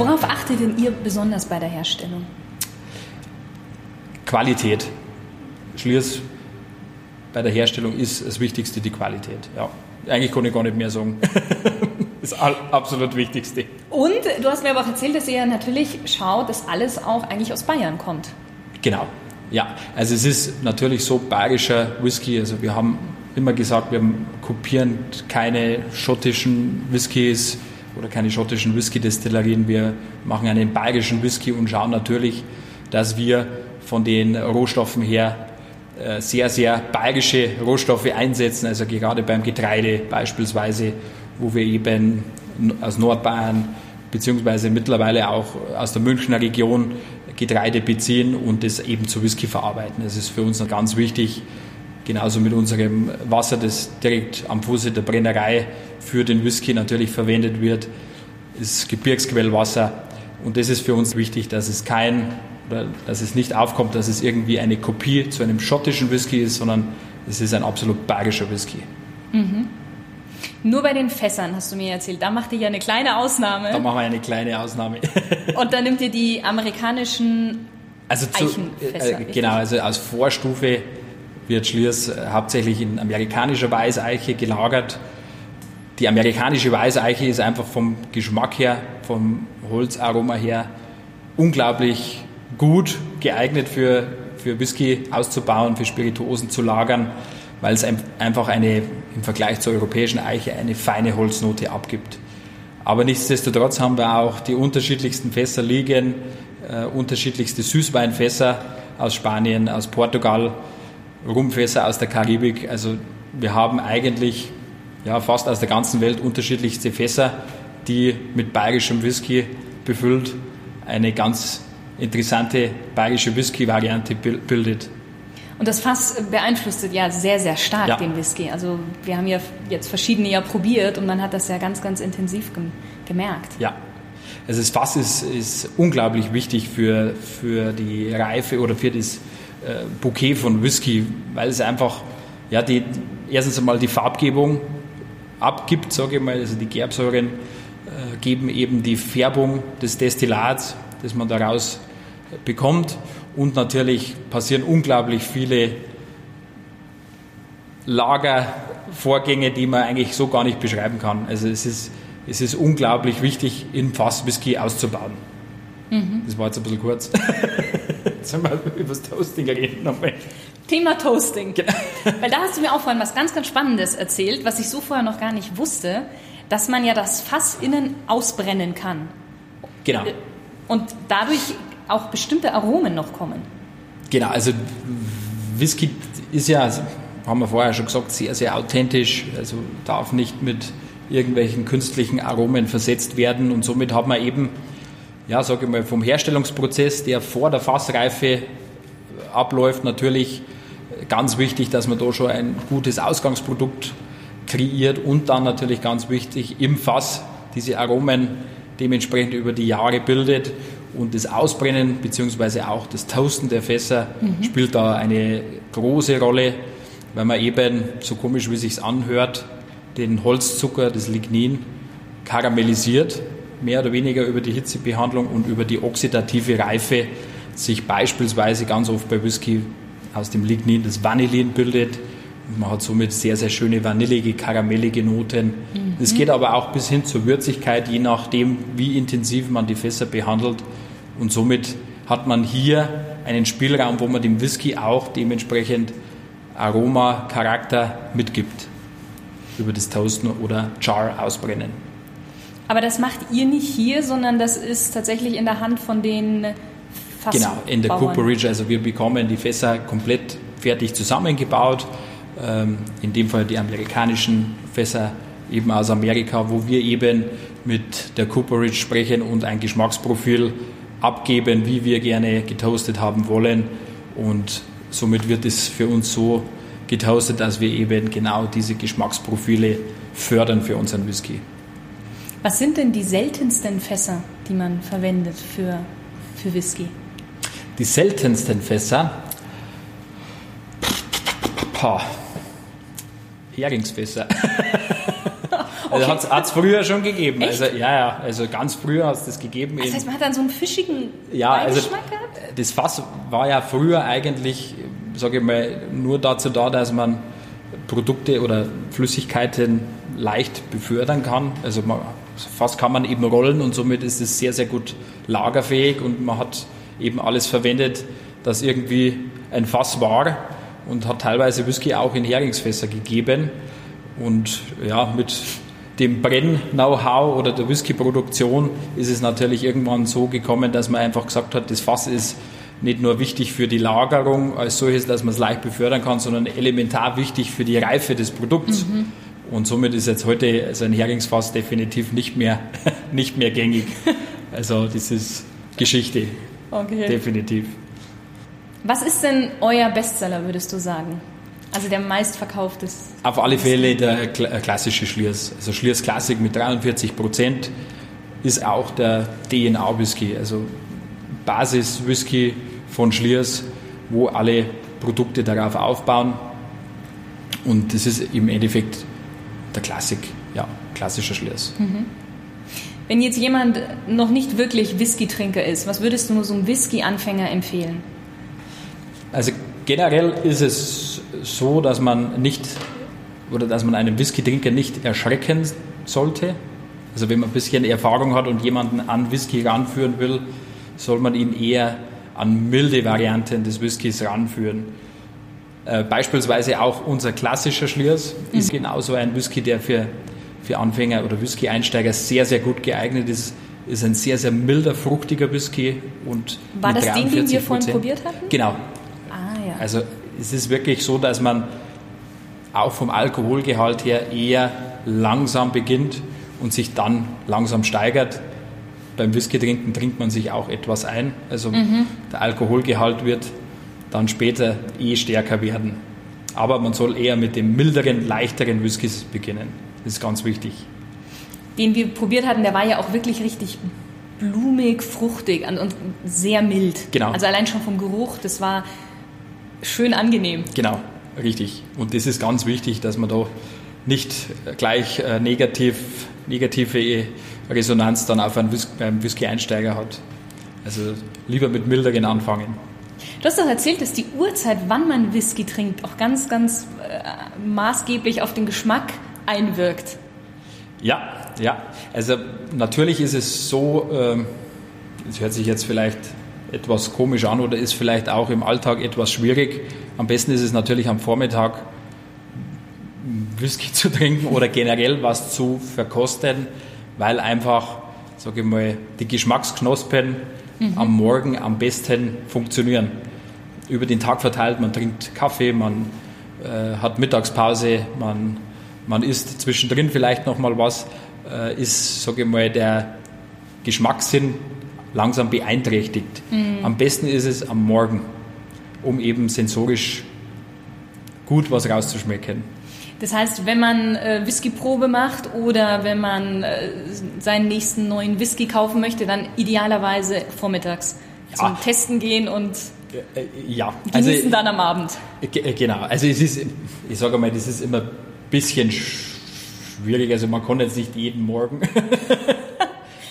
Worauf achtet denn ihr besonders bei der Herstellung? Qualität. Schliers bei der Herstellung ist das Wichtigste die Qualität. Ja. Eigentlich kann ich gar nicht mehr sagen. das ist absolut Wichtigste. Und du hast mir aber auch erzählt, dass ihr natürlich schaut, dass alles auch eigentlich aus Bayern kommt. Genau. Ja, also es ist natürlich so bayerischer Whisky. Also wir haben immer gesagt, wir kopieren keine schottischen Whiskys oder keine schottischen Whisky-Destillerien. Wir machen einen bayerischen Whisky und schauen natürlich, dass wir von den Rohstoffen her äh, sehr, sehr bayerische Rohstoffe einsetzen, also gerade beim Getreide beispielsweise, wo wir eben aus Nordbayern beziehungsweise mittlerweile auch aus der Münchner Region Getreide beziehen und das eben zu Whisky verarbeiten. Das ist für uns ganz wichtig, genauso mit unserem Wasser, das direkt am Fuße der Brennerei für den Whisky natürlich verwendet wird, ist Gebirgsquellwasser. Und das ist für uns wichtig, dass es kein oder dass es nicht aufkommt, dass es irgendwie eine Kopie zu einem schottischen Whisky ist, sondern es ist ein absolut bayerischer Whisky. Mhm. Nur bei den Fässern hast du mir erzählt, da macht ihr ja eine kleine Ausnahme. Da machen wir eine kleine Ausnahme. Und dann nimmt ihr die amerikanischen also zu, Eichenfässer. Äh, genau, also als Vorstufe wird Schliers äh, hauptsächlich in amerikanischer Weißeiche gelagert. Die amerikanische Weißeiche ist einfach vom Geschmack her, vom Holzaroma her unglaublich gut geeignet für, für Whisky auszubauen, für Spirituosen zu lagern, weil es einfach eine, im Vergleich zur europäischen Eiche eine feine Holznote abgibt. Aber nichtsdestotrotz haben wir auch die unterschiedlichsten Fässer liegen, äh, unterschiedlichste Süßweinfässer aus Spanien, aus Portugal, Rumfässer aus der Karibik. Also wir haben eigentlich ja, fast aus der ganzen Welt unterschiedlichste Fässer, die mit bayerischem Whisky befüllt eine ganz interessante bayerische Whisky-Variante bildet. Und das Fass beeinflusst ja sehr, sehr stark ja. den Whisky. Also wir haben ja jetzt verschiedene ja probiert und man hat das ja ganz, ganz intensiv gemerkt. Ja, also das Fass ist, ist unglaublich wichtig für, für die Reife oder für das äh, Bouquet von Whisky, weil es einfach, ja, die, erstens einmal die Farbgebung abgibt, sage ich mal, also die Gerbsäuren äh, geben eben die Färbung des Destillats, das man daraus bekommt. Und natürlich passieren unglaublich viele Lagervorgänge, die man eigentlich so gar nicht beschreiben kann. Also es ist, es ist unglaublich wichtig, in Fass Whisky auszubauen. Mhm. Das war jetzt ein bisschen kurz. jetzt haben wir über das Toasting reden nochmal. Thema Toasting. Genau. Weil da hast du mir auch vorhin was ganz, ganz Spannendes erzählt, was ich so vorher noch gar nicht wusste, dass man ja das Fass innen ausbrennen kann. Genau. Und dadurch auch bestimmte Aromen noch kommen. Genau, also Whisky ist ja, haben wir vorher schon gesagt, sehr, sehr authentisch, also darf nicht mit irgendwelchen künstlichen Aromen versetzt werden und somit hat man eben, ja, sage ich mal, vom Herstellungsprozess, der vor der Fassreife abläuft, natürlich ganz wichtig, dass man da schon ein gutes Ausgangsprodukt kreiert und dann natürlich ganz wichtig im Fass diese Aromen dementsprechend über die Jahre bildet und das Ausbrennen bzw. auch das Toasten der Fässer mhm. spielt da eine große Rolle, weil man eben, so komisch wie es sich anhört, den Holzzucker, das Lignin, karamellisiert, mehr oder weniger über die Hitzebehandlung und über die oxidative Reife sich beispielsweise ganz oft bei Whisky aus dem Lignin das Vanillin bildet. Und man hat somit sehr, sehr schöne vanillige, karamellige Noten. Es mhm. geht aber auch bis hin zur Würzigkeit, je nachdem, wie intensiv man die Fässer behandelt. Und somit hat man hier einen Spielraum, wo man dem Whisky auch dementsprechend Aroma, Charakter mitgibt über das Toasten oder Char ausbrennen. Aber das macht ihr nicht hier, sondern das ist tatsächlich in der Hand von den Fassbauern. Genau, in der Cooperage. Also wir bekommen die Fässer komplett fertig zusammengebaut. Ähm, in dem Fall die amerikanischen Fässer eben aus Amerika, wo wir eben mit der Cooperage sprechen und ein Geschmacksprofil abgeben, wie wir gerne getoastet haben wollen. Und somit wird es für uns so getoastet, dass wir eben genau diese Geschmacksprofile fördern für unseren Whisky. Was sind denn die seltensten Fässer, die man verwendet für, für Whisky? Die seltensten Fässer? Pah. Heringsfässer. Also okay. hat es früher schon gegeben. Echt? Also ja, ja, also ganz früher hat es das gegeben. Das heißt, man hat dann so einen fischigen ja, also, gehabt? Das Fass war ja früher eigentlich, sage ich mal, nur dazu da, dass man Produkte oder Flüssigkeiten leicht befördern kann. Also man, Fass kann man eben rollen und somit ist es sehr, sehr gut lagerfähig und man hat eben alles verwendet, das irgendwie ein Fass war und hat teilweise Whisky auch in Heringsfässer gegeben. Und ja, mit dem Brenn-Know-how oder der Whisky-Produktion ist es natürlich irgendwann so gekommen, dass man einfach gesagt hat, das Fass ist nicht nur wichtig für die Lagerung als solches, dass man es leicht befördern kann, sondern elementar wichtig für die Reife des Produkts. Mhm. Und somit ist jetzt heute also ein Heringsfass definitiv nicht mehr, nicht mehr gängig. Also das ist Geschichte. Okay. Definitiv. Was ist denn euer Bestseller, würdest du sagen? Also der meistverkaufte? Auf alle Fälle der äh, klassische Schliers. Also Schliers Classic mit 43 Prozent ist auch der DNA-Whisky, also Basis-Whisky von Schliers, wo alle Produkte darauf aufbauen. Und das ist im Endeffekt der Klassik, ja, klassischer Schliers. Mhm. Wenn jetzt jemand noch nicht wirklich Whisky-Trinker ist, was würdest du nur so einem Whisky-Anfänger empfehlen? Also generell ist es so, dass man nicht oder dass man einen Whisky-Trinker nicht erschrecken sollte. Also wenn man ein bisschen Erfahrung hat und jemanden an Whisky ranführen will, soll man ihn eher an milde Varianten des Whiskys ranführen. Äh, beispielsweise auch unser klassischer Schliers mhm. ist genauso ein Whisky, der für, für Anfänger oder Whisky-Einsteiger sehr, sehr gut geeignet ist. Ist ein sehr, sehr milder, fruchtiger Whisky. Und War das den, den wir vorhin probiert hatten? Genau. Ah, ja. Also es ist wirklich so, dass man auch vom Alkoholgehalt her eher langsam beginnt und sich dann langsam steigert. Beim Whisky trinken trinkt man sich auch etwas ein. Also mhm. der Alkoholgehalt wird dann später eh stärker werden. Aber man soll eher mit dem milderen, leichteren Whiskys beginnen. Das ist ganz wichtig. Den wir probiert hatten, der war ja auch wirklich richtig blumig, fruchtig und sehr mild. Genau. Also allein schon vom Geruch, das war schön angenehm. Genau, richtig. Und das ist ganz wichtig, dass man da nicht gleich äh, negativ, negative Resonanz dann auf einen Whisky-Einsteiger hat. Also lieber mit milderen anfangen. Du hast doch erzählt, dass die Uhrzeit, wann man Whisky trinkt, auch ganz, ganz äh, maßgeblich auf den Geschmack einwirkt. Ja, ja. Also natürlich ist es so, ähm, es äh, hört sich jetzt vielleicht etwas komisch an oder ist vielleicht auch im Alltag etwas schwierig. Am besten ist es natürlich am Vormittag Whisky zu trinken oder generell was zu verkosten, weil einfach, sage ich mal, die Geschmacksknospen mhm. am Morgen am besten funktionieren. Über den Tag verteilt, man trinkt Kaffee, man äh, hat Mittagspause, man, man isst zwischendrin vielleicht noch mal was, äh, ist, sage ich mal, der Geschmackssinn langsam beeinträchtigt. Mhm. Am besten ist es am Morgen, um eben sensorisch gut was rauszuschmecken. Das heißt, wenn man äh, Whiskyprobe macht oder wenn man äh, seinen nächsten neuen Whisky kaufen möchte, dann idealerweise vormittags ja. zum Testen gehen und äh, ja. genießen also, dann am Abend. Äh, genau, also es ist, ich sage mal, das ist immer ein bisschen schwierig, also man kann jetzt nicht jeden Morgen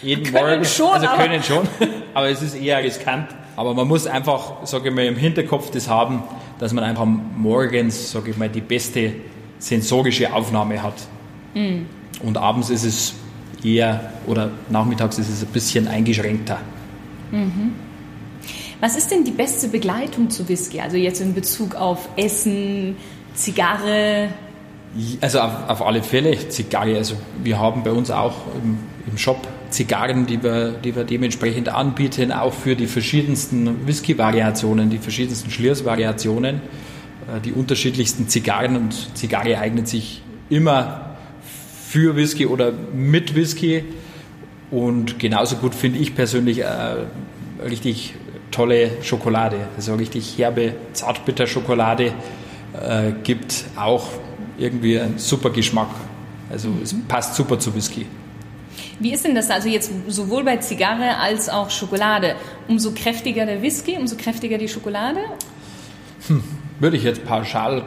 jeden können Morgen. Schon, also können schon, aber es ist eher riskant. Aber man muss einfach, sage ich mal, im Hinterkopf das haben, dass man einfach morgens, sage ich mal, die beste sensorische Aufnahme hat. Mhm. Und abends ist es eher, oder nachmittags ist es ein bisschen eingeschränkter. Mhm. Was ist denn die beste Begleitung zu Whisky? Also jetzt in Bezug auf Essen, Zigarre? Also auf, auf alle Fälle Zigarre. Also wir haben bei uns auch im, im Shop Zigarren, die wir, die wir dementsprechend anbieten, auch für die verschiedensten Whisky-Variationen, die verschiedensten Schliers-Variationen, die unterschiedlichsten Zigarren und Zigarre eignet sich immer für Whisky oder mit Whisky und genauso gut finde ich persönlich äh, richtig tolle Schokolade, also richtig herbe Zartbitter-Schokolade äh, gibt auch irgendwie einen super Geschmack. Also es passt super zu Whisky. Wie ist denn das also jetzt sowohl bei Zigarre als auch Schokolade? Umso kräftiger der Whisky, umso kräftiger die Schokolade? Hm, würde ich jetzt pauschal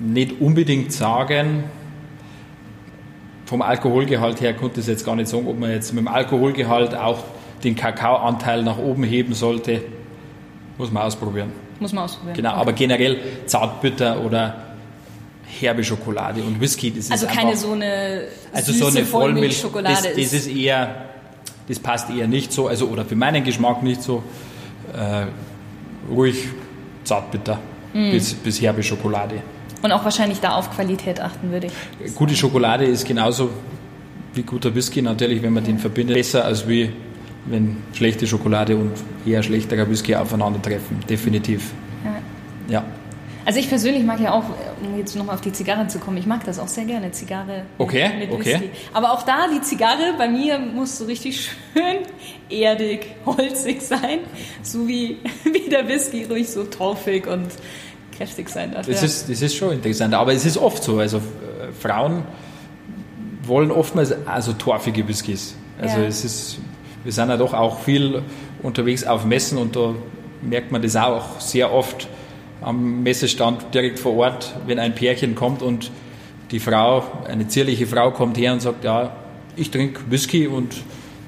nicht unbedingt sagen. vom Alkoholgehalt her konnte ich jetzt gar nicht sagen, ob man jetzt mit dem Alkoholgehalt auch den Kakaoanteil nach oben heben sollte. Muss man ausprobieren. Muss man ausprobieren. Genau, okay. aber generell Zartbitter oder herbe Schokolade und Whisky, das ist Also keine einfach, so eine also so eine Vollmilchschokolade. Das, das ist eher, das passt eher nicht so, also oder für meinen Geschmack nicht so. Äh, ruhig Zartbitter mm. bis, bis herbe Schokolade. Und auch wahrscheinlich da auf Qualität achten würde ich. Gute Schokolade ist genauso wie guter Whisky natürlich, wenn man den verbindet, besser als wie wenn schlechte Schokolade und eher schlechterer Whisky aufeinandertreffen. Definitiv. Ja. ja. Also ich persönlich mag ja auch, um jetzt nochmal auf die Zigarre zu kommen, ich mag das auch sehr gerne, Zigarre okay, mit Whisky. Okay. Aber auch da, die Zigarre bei mir muss so richtig schön erdig, holzig sein, so wie, wie der Whisky ruhig so torfig und kräftig sein darf. Das, ja. ist, das ist schon interessant, aber es ist oft so, also äh, Frauen wollen oftmals also torfige Whiskys. Also ja. es ist, wir sind ja doch auch viel unterwegs auf Messen und da merkt man das auch sehr oft, am Messestand direkt vor Ort, wenn ein Pärchen kommt und die Frau, eine zierliche Frau kommt her und sagt, ja, ich trinke Whisky und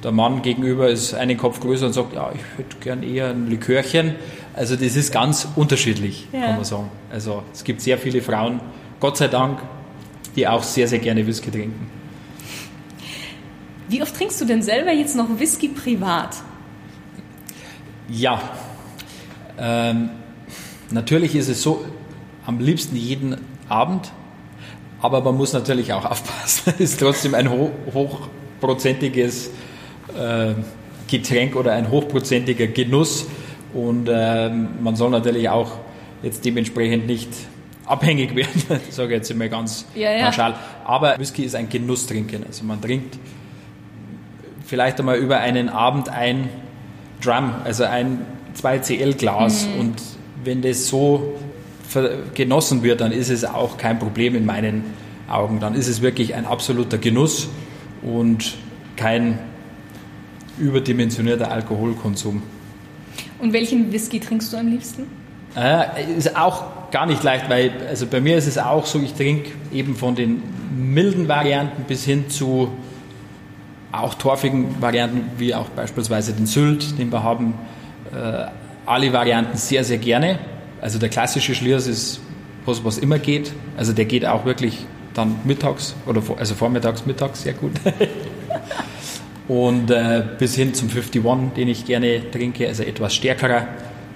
der Mann gegenüber ist einen Kopf größer und sagt, ja, ich hätte gern eher ein Likörchen. Also das ist ganz unterschiedlich, ja. kann man sagen. Also es gibt sehr viele Frauen, Gott sei Dank, die auch sehr, sehr gerne Whisky trinken. Wie oft trinkst du denn selber jetzt noch Whisky privat? Ja, ähm, Natürlich ist es so, am liebsten jeden Abend, aber man muss natürlich auch aufpassen. Es ist trotzdem ein hoch, hochprozentiges äh, Getränk oder ein hochprozentiger Genuss und äh, man soll natürlich auch jetzt dementsprechend nicht abhängig werden, sage ich jetzt immer ganz ja, ja. pauschal. Aber Whisky ist ein Genusstrinken. Also man trinkt vielleicht einmal über einen Abend ein Drum, also ein 2CL Glas mhm. und wenn das so genossen wird, dann ist es auch kein Problem in meinen Augen. Dann ist es wirklich ein absoluter Genuss und kein überdimensionierter Alkoholkonsum. Und welchen Whisky trinkst du am liebsten? Äh, ist auch gar nicht leicht, weil also bei mir ist es auch so, ich trinke eben von den milden Varianten bis hin zu auch torfigen Varianten, wie auch beispielsweise den Sylt, den wir haben, äh, alle Varianten sehr, sehr gerne. Also der klassische Schliers ist was, was immer geht. Also der geht auch wirklich dann mittags oder also vormittags, mittags sehr gut. Und äh, bis hin zum 51, den ich gerne trinke, also etwas stärkerer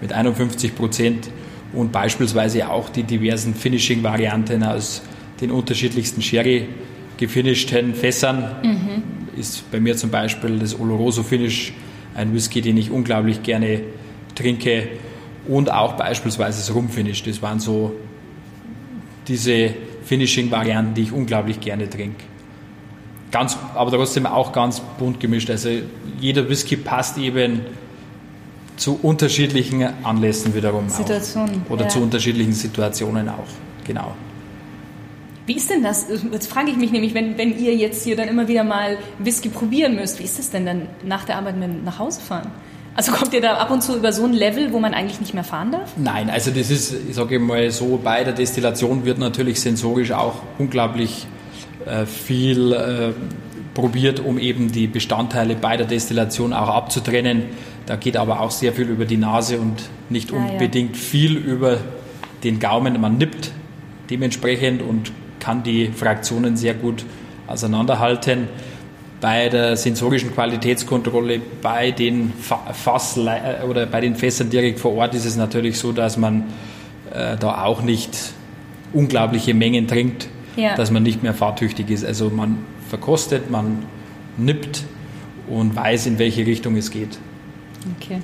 mit 51 Prozent und beispielsweise auch die diversen Finishing-Varianten aus den unterschiedlichsten Sherry gefinishten Fässern. Mhm. Ist bei mir zum Beispiel das Oloroso Finish ein Whisky, den ich unglaublich gerne trinke und auch beispielsweise das Rumfinish. Das waren so diese Finishing-Varianten, die ich unglaublich gerne trinke. Ganz, aber trotzdem auch ganz bunt gemischt. Also jeder Whisky passt eben zu unterschiedlichen Anlässen wiederum. Situationen. Oder ja. zu unterschiedlichen Situationen auch. Genau. Wie ist denn das? Jetzt frage ich mich nämlich, wenn, wenn ihr jetzt hier dann immer wieder mal Whisky probieren müsst, wie ist das denn dann nach der Arbeit mit nach Hause fahren? Also kommt ihr da ab und zu über so ein Level, wo man eigentlich nicht mehr fahren darf? Nein, also das ist, ich sage mal so, bei der Destillation wird natürlich sensorisch auch unglaublich viel äh, probiert, um eben die Bestandteile bei der Destillation auch abzutrennen. Da geht aber auch sehr viel über die Nase und nicht ah, unbedingt ja. viel über den Gaumen. Man nippt dementsprechend und kann die Fraktionen sehr gut auseinanderhalten bei der sensorischen Qualitätskontrolle bei den Fass äh, oder bei den Fässern direkt vor Ort ist es natürlich so, dass man äh, da auch nicht unglaubliche Mengen trinkt, ja. dass man nicht mehr fahrtüchtig ist. Also man verkostet, man nippt und weiß, in welche Richtung es geht. Okay.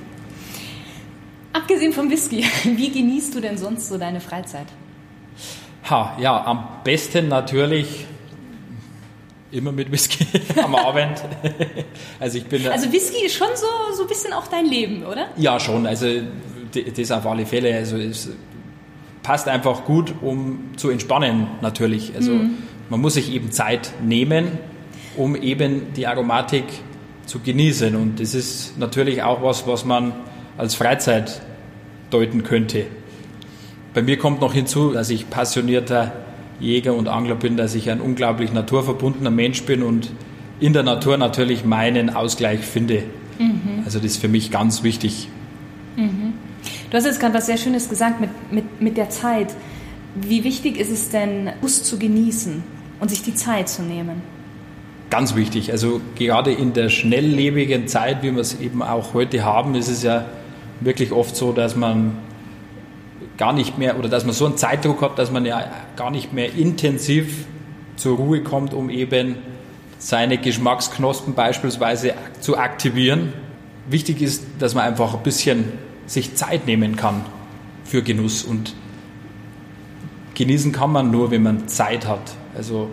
Abgesehen vom Whisky, wie genießt du denn sonst so deine Freizeit? Ha, ja, am besten natürlich Immer mit Whisky am Abend. also ich bin. Also Whisky ist schon so, so ein bisschen auch dein Leben, oder? Ja, schon. Also das auf alle Fälle. Also es passt einfach gut, um zu entspannen natürlich. Also mhm. man muss sich eben Zeit nehmen, um eben die Aromatik zu genießen. Und das ist natürlich auch was, was man als Freizeit deuten könnte. Bei mir kommt noch hinzu, dass ich passionierter Jäger und Angler bin, dass ich ein unglaublich naturverbundener Mensch bin und in der Natur natürlich meinen Ausgleich finde. Mhm. Also das ist für mich ganz wichtig. Mhm. Du hast jetzt gerade was sehr Schönes gesagt mit, mit, mit der Zeit. Wie wichtig ist es denn, Bus zu genießen und sich die Zeit zu nehmen? Ganz wichtig. Also gerade in der schnelllebigen Zeit, wie wir es eben auch heute haben, ist es ja wirklich oft so, dass man gar nicht mehr oder dass man so einen Zeitdruck hat, dass man ja gar nicht mehr intensiv zur Ruhe kommt, um eben seine Geschmacksknospen beispielsweise zu aktivieren. Wichtig ist, dass man einfach ein bisschen sich Zeit nehmen kann für Genuss und genießen kann man nur, wenn man Zeit hat. Also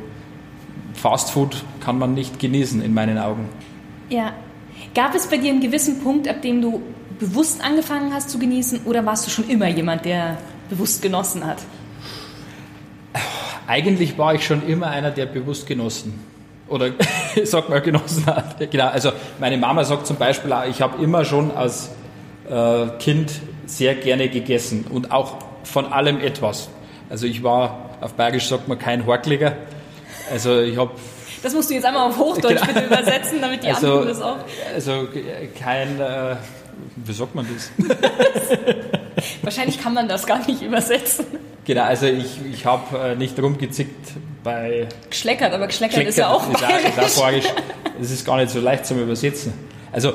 Fast Food kann man nicht genießen in meinen Augen. Ja. Gab es bei dir einen gewissen Punkt, ab dem du bewusst angefangen hast zu genießen oder warst du schon immer jemand, der bewusst genossen hat? Eigentlich war ich schon immer einer, der bewusst genossen oder sagt mal genossen hat. Genau, also meine Mama sagt zum Beispiel, ich habe immer schon als äh, Kind sehr gerne gegessen und auch von allem etwas. Also ich war, auf Bayerisch sagt man, kein Horkliger. Also ich habe das musst du jetzt einmal auf Hochdeutsch genau. bitte übersetzen, damit die also, anderen das auch. Also kein, äh, wie sagt man das? Wahrscheinlich kann man das gar nicht übersetzen. Genau, also ich, ich habe äh, nicht rumgezickt bei. Geschleckert, aber geschleckert, geschleckert ist ja auch. Ist auch, ist auch Das ist gar nicht so leicht zum Übersetzen. Also.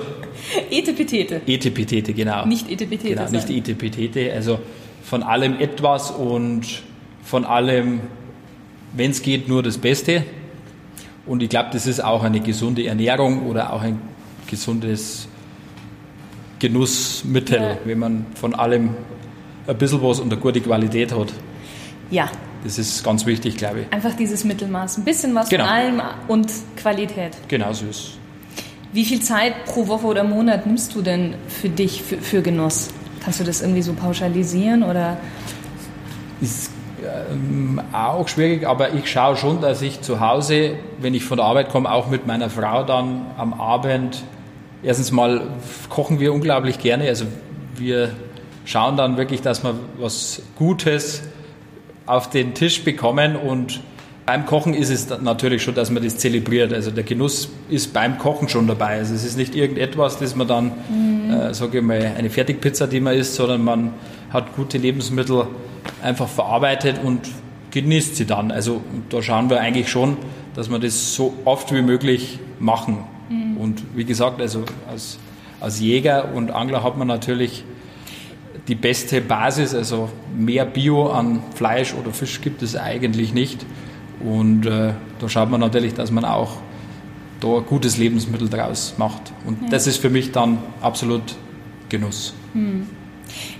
Etepetete. Etepetete, genau. Nicht Etepetete. Genau, nicht Etepetete. Also von allem etwas und von allem, wenn es geht, nur das Beste. Und ich glaube, das ist auch eine gesunde Ernährung oder auch ein gesundes Genussmittel, ja. wenn man von allem ein bisschen was und eine gute Qualität hat. Ja. Das ist ganz wichtig, glaube ich. Einfach dieses Mittelmaß. Ein bisschen was genau. von allem und Qualität. Genau so ist Wie viel Zeit pro Woche oder Monat nimmst du denn für dich, für, für Genuss? Kannst du das irgendwie so pauschalisieren oder? Ist ähm, auch schwierig, aber ich schaue schon, dass ich zu Hause, wenn ich von der Arbeit komme, auch mit meiner Frau dann am Abend, erstens mal kochen wir unglaublich gerne, also wir schauen dann wirklich, dass wir was Gutes auf den Tisch bekommen und beim Kochen ist es natürlich schon, dass man das zelebriert. Also der Genuss ist beim Kochen schon dabei. Also es ist nicht irgendetwas, das man dann, mhm. äh, sage ich mal, eine Fertigpizza, die man isst, sondern man hat gute Lebensmittel einfach verarbeitet und genießt sie dann. Also da schauen wir eigentlich schon, dass wir das so oft wie möglich machen. Mhm. Und wie gesagt, also als, als Jäger und Angler hat man natürlich die beste Basis, also mehr Bio an Fleisch oder Fisch gibt es eigentlich nicht. Und äh, da schaut man natürlich, dass man auch da gutes Lebensmittel draus macht. Und ja. das ist für mich dann absolut Genuss. Hm.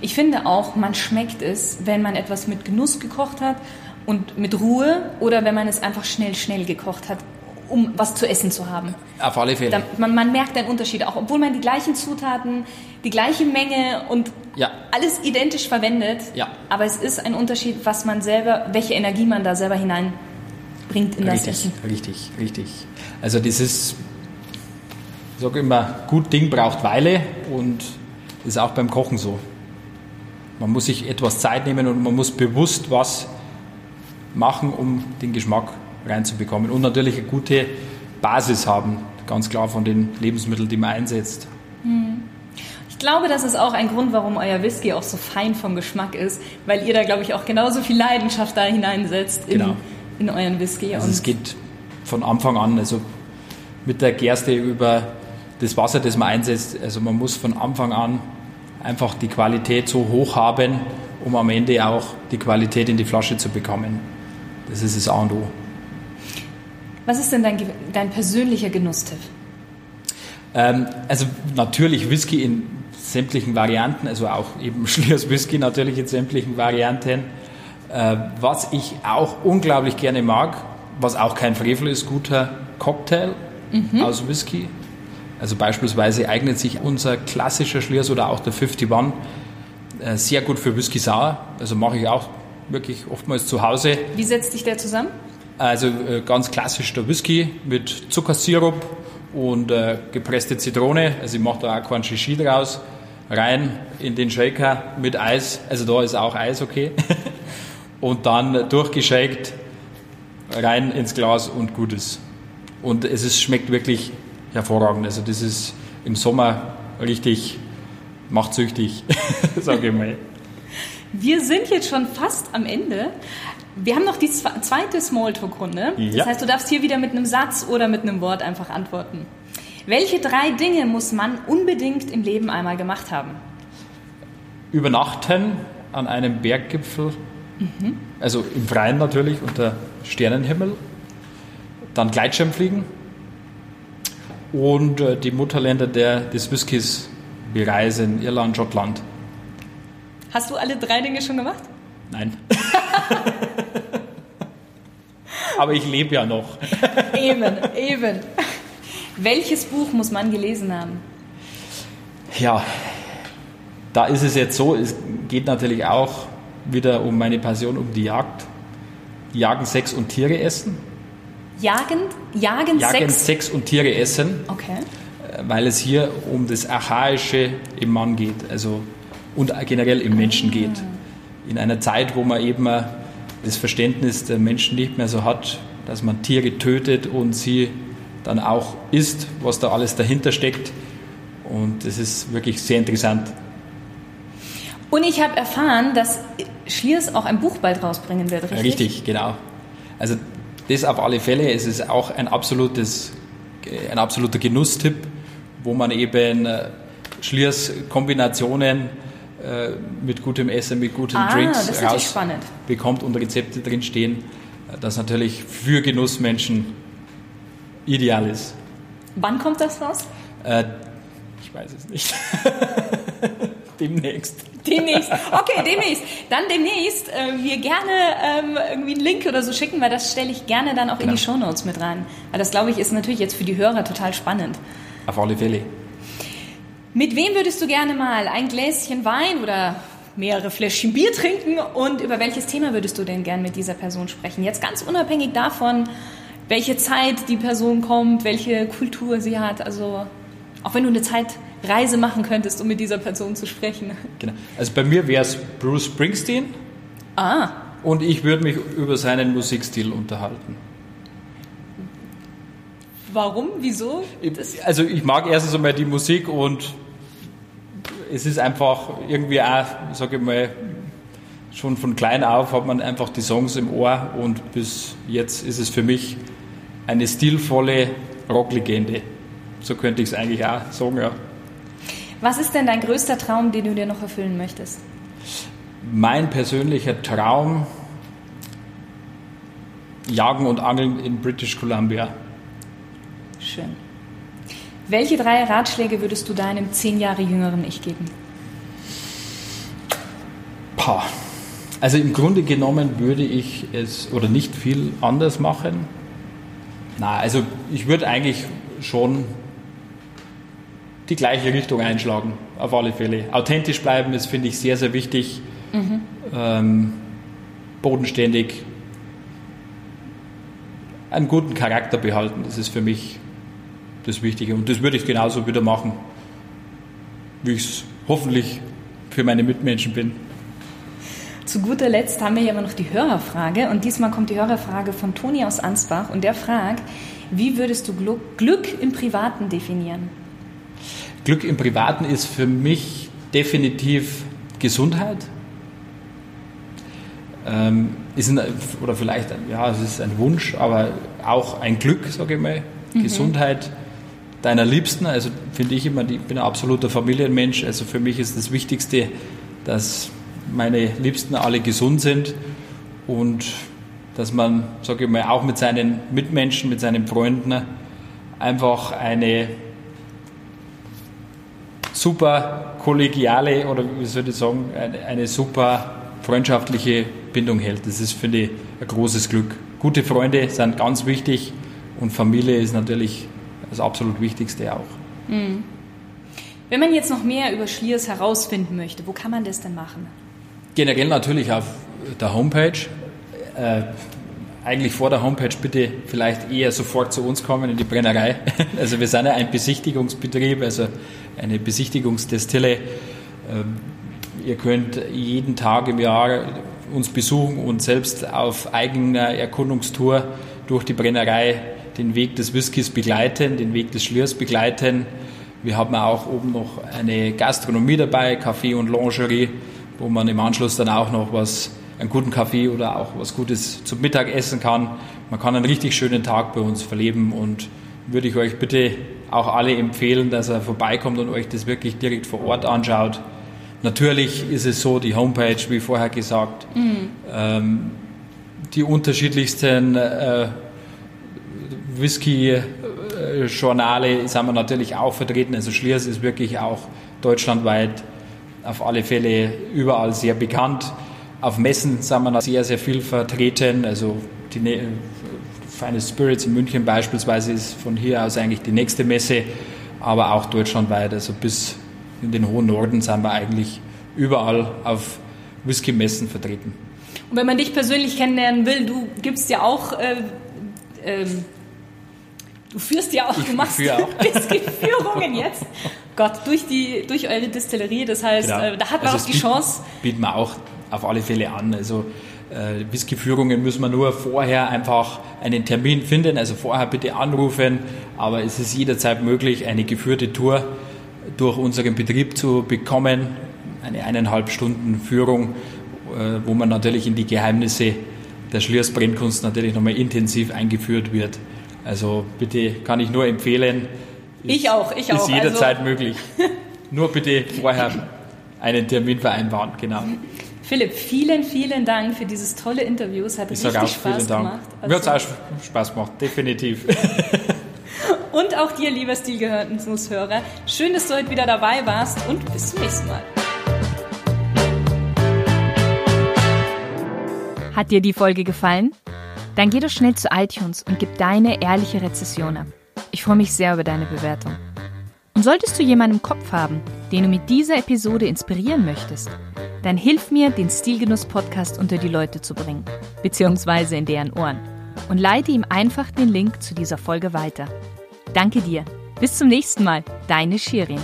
Ich finde auch, man schmeckt es, wenn man etwas mit Genuss gekocht hat und mit Ruhe oder wenn man es einfach schnell, schnell gekocht hat, um was zu essen zu haben. Auf alle Fälle. Da, man, man, merkt einen Unterschied, auch obwohl man die gleichen Zutaten, die gleiche Menge und ja. alles identisch verwendet. Ja. Aber es ist ein Unterschied, was man selber, welche Energie man da selber hineinbringt in richtig, das Essen. Richtig, richtig. Also das ist, ich sage immer, gut Ding braucht Weile und ist auch beim Kochen so. Man muss sich etwas Zeit nehmen und man muss bewusst was machen, um den Geschmack reinzubekommen. Und natürlich eine gute Basis haben, ganz klar von den Lebensmitteln, die man einsetzt. Hm. Ich glaube, das ist auch ein Grund, warum euer Whisky auch so fein vom Geschmack ist, weil ihr da, glaube ich, auch genauso viel Leidenschaft da hineinsetzt in, genau. In euren Whisky. Also es geht von Anfang an, also mit der Gerste über das Wasser, das man einsetzt, also man muss von Anfang an einfach die Qualität so hoch haben, um am Ende auch die Qualität in die Flasche zu bekommen. Das ist das A und O. Was ist denn dein, dein persönlicher Genusstipp? Ähm, also natürlich Whisky in sämtlichen Varianten, also auch eben Schliers Whisky natürlich in sämtlichen Varianten. Äh, was ich auch unglaublich gerne mag, was auch kein Frevel ist, guter Cocktail mhm. aus Whisky. Also beispielsweise eignet sich unser klassischer Schliers oder auch der 51 äh, sehr gut für Whisky Sauer. Also mache ich auch wirklich oftmals zu Hause. Wie setzt sich der zusammen? Also äh, ganz klassisch der Whisky mit Zuckersirup und äh, gepresste Zitrone. Also ich mache da auch keinen Shishi draus. Rein in den Shaker mit Eis. Also da ist auch Eis okay. und dann durchgeschakt rein ins Glas und gut ist. Und es ist, schmeckt wirklich hervorragend. Also das ist im Sommer richtig machtsüchtig, sage ich mal. Wir sind jetzt schon fast am Ende. Wir haben noch die zweite Smalltalk-Runde. Das ja. heißt, du darfst hier wieder mit einem Satz oder mit einem Wort einfach antworten. Welche drei Dinge muss man unbedingt im Leben einmal gemacht haben? Übernachten an einem Berggipfel, mhm. also im Freien natürlich, unter Sternenhimmel. Dann Gleitschirmfliegen und äh, die Mutterländer der, des Whiskys bereisen, Irland, Schottland. Hast du alle drei Dinge schon gemacht? Nein. Aber ich lebe ja noch. eben, eben. Welches Buch muss man gelesen haben? Ja, da ist es jetzt so, es geht natürlich auch wieder um meine Passion, um die Jagd. Jagen, Sex und Tiere essen. Jagen, jagen, jagen Sex? Sex und Tiere essen. Okay. Äh, weil es hier um das Archaische im Mann geht, also und generell im Menschen geht. Ah. In einer Zeit, wo man eben das Verständnis der Menschen nicht mehr so hat, dass man Tiere tötet und sie dann auch isst, was da alles dahinter steckt. Und das ist wirklich sehr interessant. Und ich habe erfahren, dass Schliers auch ein Buch bald rausbringen wird, richtig? Richtig, genau. Also das auf alle Fälle. Es ist auch ein, absolutes, ein absoluter Genusstipp, wo man eben äh, Schliers Kombinationen äh, mit gutem Essen, mit guten ah, Drinks bekommt und Rezepte drinstehen, das natürlich für Genussmenschen ideal ist. Wann kommt das raus? Äh, ich weiß es nicht. demnächst. Demnächst. Okay, demnächst. Dann demnächst äh, mir gerne ähm, irgendwie einen Link oder so schicken, weil das stelle ich gerne dann auch genau. in die Shownotes mit rein. Weil das, glaube ich, ist natürlich jetzt für die Hörer total spannend. Auf alle Fälle. Mit wem würdest du gerne mal ein Gläschen Wein oder mehrere Fläschchen Bier trinken und über welches Thema würdest du denn gerne mit dieser Person sprechen? Jetzt ganz unabhängig davon, welche Zeit die Person kommt, welche Kultur sie hat. Also auch wenn du eine Zeitreise machen könntest, um mit dieser Person zu sprechen. Genau. Also bei mir wäre es Bruce Springsteen. Ah. Und ich würde mich über seinen Musikstil unterhalten. Warum? Wieso? Also ich mag erstens einmal die Musik und es ist einfach irgendwie auch, sage ich mal, schon von klein auf hat man einfach die Songs im Ohr und bis jetzt ist es für mich eine stilvolle Rocklegende. So könnte ich es eigentlich auch sagen, ja. Was ist denn dein größter Traum, den du dir noch erfüllen möchtest? Mein persönlicher Traum, Jagen und Angeln in British Columbia. Schön. Welche drei Ratschläge würdest du deinem zehn Jahre jüngeren Ich geben? Pah. Also im Grunde genommen würde ich es oder nicht viel anders machen. Na, also ich würde eigentlich schon die gleiche Richtung einschlagen, auf alle Fälle. Authentisch bleiben ist, finde ich, sehr, sehr wichtig. Mhm. Ähm, bodenständig. Einen guten Charakter behalten, das ist für mich das Wichtige. Und das würde ich genauso wieder machen, wie ich es hoffentlich für meine Mitmenschen bin. Zu guter Letzt haben wir hier aber noch die Hörerfrage und diesmal kommt die Hörerfrage von Toni aus Ansbach und der fragt, wie würdest du Glück im Privaten definieren? Glück im Privaten ist für mich definitiv Gesundheit. Ähm, ist ein, oder vielleicht, ja, es ist ein Wunsch, aber auch ein Glück, sage ich mal. Mhm. Gesundheit deiner Liebsten. Also finde ich immer, ich bin ein absoluter Familienmensch. Also für mich ist das Wichtigste, dass meine Liebsten alle gesund sind und dass man, sage ich mal, auch mit seinen Mitmenschen, mit seinen Freunden einfach eine super kollegiale oder wie soll ich sagen, eine, eine super freundschaftliche Bindung hält. Das ist, finde ich, ein großes Glück. Gute Freunde sind ganz wichtig und Familie ist natürlich das absolut Wichtigste auch. Mhm. Wenn man jetzt noch mehr über Schliers herausfinden möchte, wo kann man das denn machen? Generell natürlich auf der Homepage. Äh, eigentlich vor der Homepage bitte vielleicht eher sofort zu uns kommen in die Brennerei. Also wir sind ja ein Besichtigungsbetrieb, also eine Besichtigungsdestille. Ähm, ihr könnt jeden Tag im Jahr uns besuchen und selbst auf eigener Erkundungstour durch die Brennerei den Weg des Whiskys begleiten, den Weg des Schliers begleiten. Wir haben auch oben noch eine Gastronomie dabei, Café und Lingerie, wo man im Anschluss dann auch noch was, einen guten Kaffee oder auch was Gutes zum Mittag essen kann. Man kann einen richtig schönen Tag bei uns verleben und würde ich euch bitte auch alle empfehlen, dass er vorbeikommt und euch das wirklich direkt vor Ort anschaut. Natürlich ist es so, die Homepage, wie vorher gesagt, mhm. ähm, die unterschiedlichsten äh, Whisky-Journale sind wir natürlich auch vertreten. Also Schliers ist wirklich auch deutschlandweit auf alle Fälle überall sehr bekannt. Auf Messen sind wir sehr, sehr viel vertreten. Also die Finest Spirits in München beispielsweise ist von hier aus eigentlich die nächste Messe, aber auch deutschlandweit. Also bis in den hohen Norden sind wir eigentlich überall auf Whisky-Messen vertreten. Und wenn man dich persönlich kennenlernen will, du gibst ja auch, äh, ähm, du führst ja auch, ich, du machst Whisky-Führungen jetzt. Gott, durch, die, durch eure Distillerie, das heißt, genau. äh, da hat man also auch die Chance. Bieten wir auch auf alle Fälle an. Also äh, Whisky-Führungen müssen wir nur vorher einfach einen Termin finden, also vorher bitte anrufen, aber es ist jederzeit möglich, eine geführte Tour durch unseren Betrieb zu bekommen, eine eineinhalb Stunden Führung, äh, wo man natürlich in die Geheimnisse der Schliersbrennkunst natürlich nochmal intensiv eingeführt wird. Also bitte kann ich nur empfehlen. Ist, ich auch, ich auch. Ist jederzeit also. möglich. nur bitte vorher einen Termin vereinbaren, genau. Philipp, vielen, vielen Dank für dieses tolle Interview. Es hat ich richtig Spaß gemacht. Also Mir hat es auch Spaß gemacht, definitiv. und auch dir, lieber Stilgehörtenshörer, schön, dass du heute wieder dabei warst und bis zum nächsten Mal. Hat dir die Folge gefallen? Dann geh doch schnell zu iTunes und gib deine ehrliche Rezession ab. Ich freue mich sehr über deine Bewertung. Und solltest du jemanden im Kopf haben, den du mit dieser Episode inspirieren möchtest, dann hilf mir, den Stilgenuss-Podcast unter die Leute zu bringen, beziehungsweise in deren Ohren. Und leite ihm einfach den Link zu dieser Folge weiter. Danke dir. Bis zum nächsten Mal. Deine Shirin.